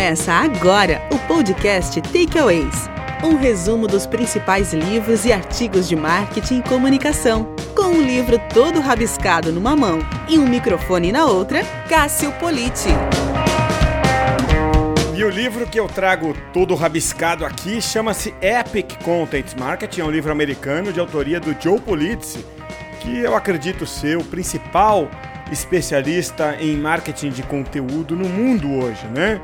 Começa agora o podcast Takeaways. Um resumo dos principais livros e artigos de marketing e comunicação. Com um livro todo rabiscado numa mão e um microfone na outra, Cássio Politi. E o livro que eu trago todo rabiscado aqui chama-se Epic Content Marketing, é um livro americano de autoria do Joe Polizzi, que eu acredito ser o principal especialista em marketing de conteúdo no mundo hoje, né?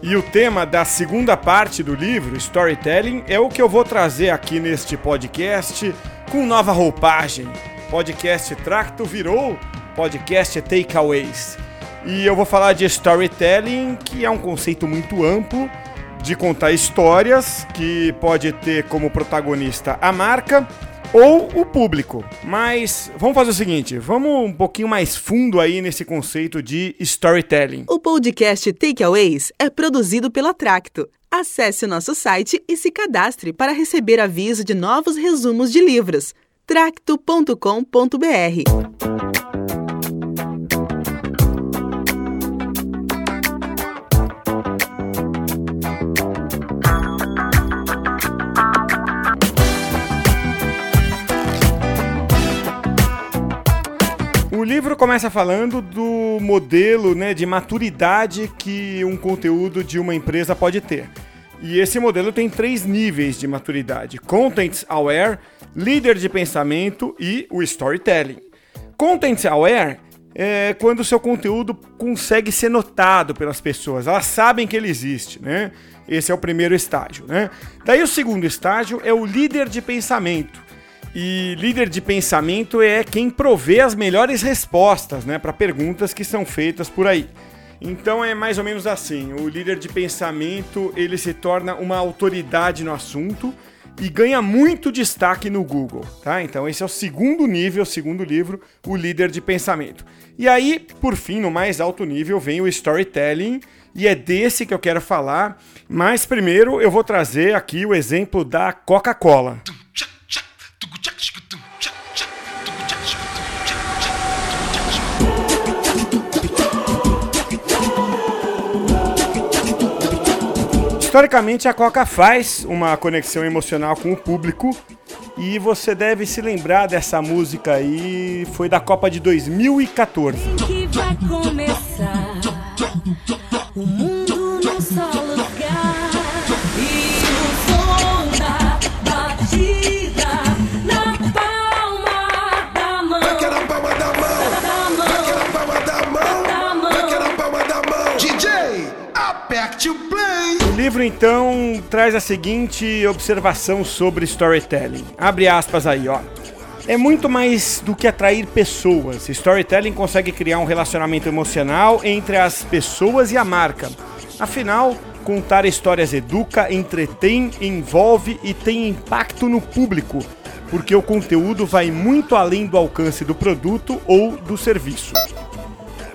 E o tema da segunda parte do livro, Storytelling, é o que eu vou trazer aqui neste podcast com nova roupagem. Podcast Tracto virou podcast Takeaways. E eu vou falar de storytelling, que é um conceito muito amplo de contar histórias que pode ter como protagonista a marca ou o público. Mas vamos fazer o seguinte, vamos um pouquinho mais fundo aí nesse conceito de storytelling. O podcast Takeaways é produzido pela Tracto. Acesse o nosso site e se cadastre para receber aviso de novos resumos de livros. tracto.com.br livro começa falando do modelo né, de maturidade que um conteúdo de uma empresa pode ter. E esse modelo tem três níveis de maturidade: Content Aware, líder de pensamento e o storytelling. Content Aware é quando o seu conteúdo consegue ser notado pelas pessoas, elas sabem que ele existe, né? Esse é o primeiro estágio, né? Daí o segundo estágio é o líder de pensamento. E líder de pensamento é quem provê as melhores respostas né, para perguntas que são feitas por aí. Então é mais ou menos assim: o líder de pensamento ele se torna uma autoridade no assunto e ganha muito destaque no Google, tá? Então esse é o segundo nível, o segundo livro, o líder de pensamento. E aí, por fim, no mais alto nível vem o storytelling, e é desse que eu quero falar. Mas primeiro eu vou trazer aqui o exemplo da Coca-Cola. Historicamente, a Coca faz uma conexão emocional com o público e você deve se lembrar dessa música aí, foi da Copa de 2014. Que vai começar livro então traz a seguinte observação sobre storytelling. Abre aspas aí, ó. É muito mais do que atrair pessoas. Storytelling consegue criar um relacionamento emocional entre as pessoas e a marca. Afinal, contar histórias educa, entretém, envolve e tem impacto no público, porque o conteúdo vai muito além do alcance do produto ou do serviço.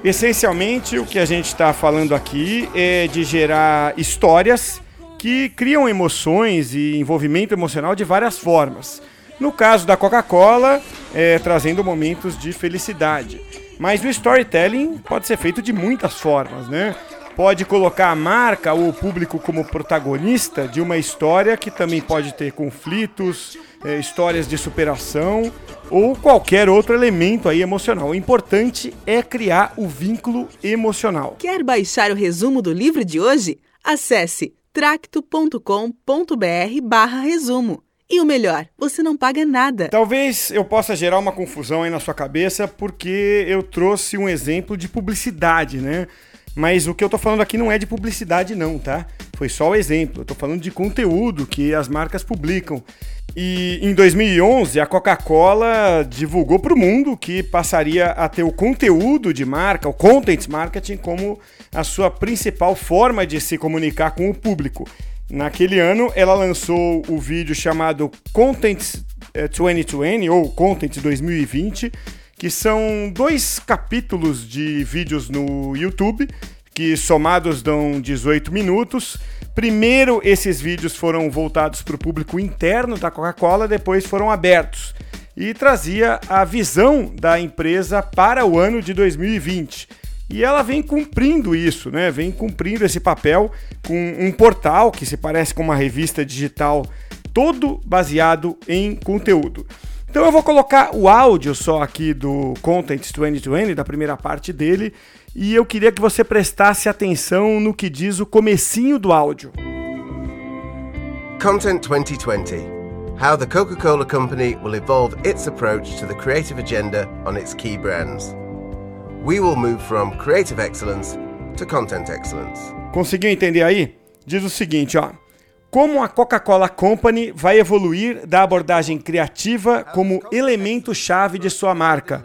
Essencialmente, o que a gente está falando aqui é de gerar histórias que criam emoções e envolvimento emocional de várias formas. No caso da Coca-Cola, é, trazendo momentos de felicidade. Mas o storytelling pode ser feito de muitas formas, né? Pode colocar a marca ou o público como protagonista de uma história que também pode ter conflitos, é, histórias de superação ou qualquer outro elemento aí emocional. O importante é criar o vínculo emocional. Quer baixar o resumo do livro de hoje? Acesse tracto.com.br barra resumo. E o melhor, você não paga nada. Talvez eu possa gerar uma confusão aí na sua cabeça porque eu trouxe um exemplo de publicidade, né? Mas o que eu tô falando aqui não é de publicidade não, tá? Foi só o exemplo. Eu tô falando de conteúdo que as marcas publicam. E em 2011, a Coca-Cola divulgou para o mundo que passaria a ter o conteúdo de marca, o content marketing, como a sua principal forma de se comunicar com o público. Naquele ano, ela lançou o vídeo chamado Content 2020 eh, ou Content 2020, que são dois capítulos de vídeos no YouTube que somados dão 18 minutos. Primeiro, esses vídeos foram voltados para o público interno da Coca-Cola, depois foram abertos e trazia a visão da empresa para o ano de 2020. E ela vem cumprindo isso, né? Vem cumprindo esse papel com um portal que se parece com uma revista digital, todo baseado em conteúdo. Então eu vou colocar o áudio só aqui do Content 2020, da primeira parte dele, e eu queria que você prestasse atenção no que diz o comecinho do áudio. Content 2020. How the Coca-Cola Company will evolve its approach to the creative agenda on its key brands. We will move from creative excellence to content excellence. Conseguiu entender aí? Diz o seguinte, ó como a Coca-Cola Company vai evoluir da abordagem criativa como elemento-chave de sua marca.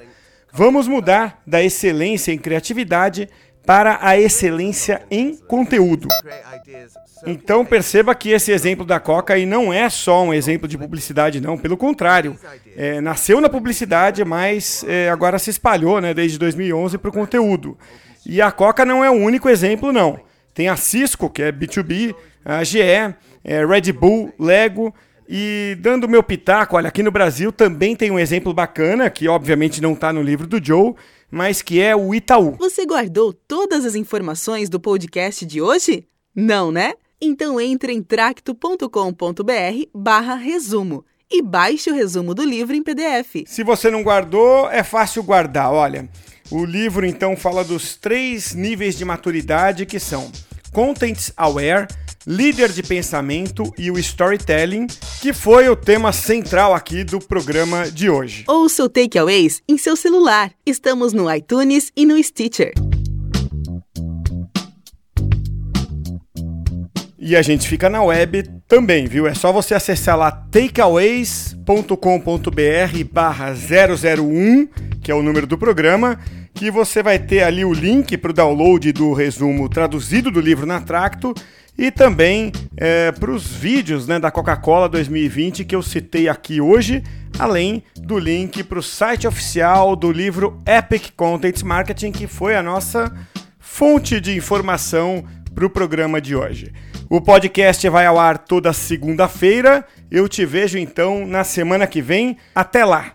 Vamos mudar da excelência em criatividade para a excelência em conteúdo. Então perceba que esse exemplo da Coca aí não é só um exemplo de publicidade, não. Pelo contrário, é, nasceu na publicidade, mas é, agora se espalhou, né, desde 2011 para o conteúdo. E a Coca não é o único exemplo, não. Tem a Cisco, que é B2B, a GE, é, Red Bull, Lego. E dando meu pitaco, olha, aqui no Brasil também tem um exemplo bacana, que obviamente não está no livro do Joe, mas que é o Itaú. Você guardou todas as informações do podcast de hoje? Não, né? Então entre em tracto.com.br barra resumo e baixe o resumo do livro em PDF. Se você não guardou, é fácil guardar, olha. O livro então fala dos três níveis de maturidade que são Contents Aware, líder de pensamento e o storytelling, que foi o tema central aqui do programa de hoje. Ouça o Takeaways em seu celular. Estamos no iTunes e no Stitcher. E a gente fica na web também, viu? É só você acessar lá takeaways.com.br barra 001, que é o número do programa, que você vai ter ali o link para o download do resumo traduzido do livro na Tracto e também é, para os vídeos né, da Coca-Cola 2020 que eu citei aqui hoje, além do link para o site oficial do livro Epic Content Marketing, que foi a nossa fonte de informação para o programa de hoje. O podcast vai ao ar toda segunda-feira. Eu te vejo então na semana que vem. Até lá!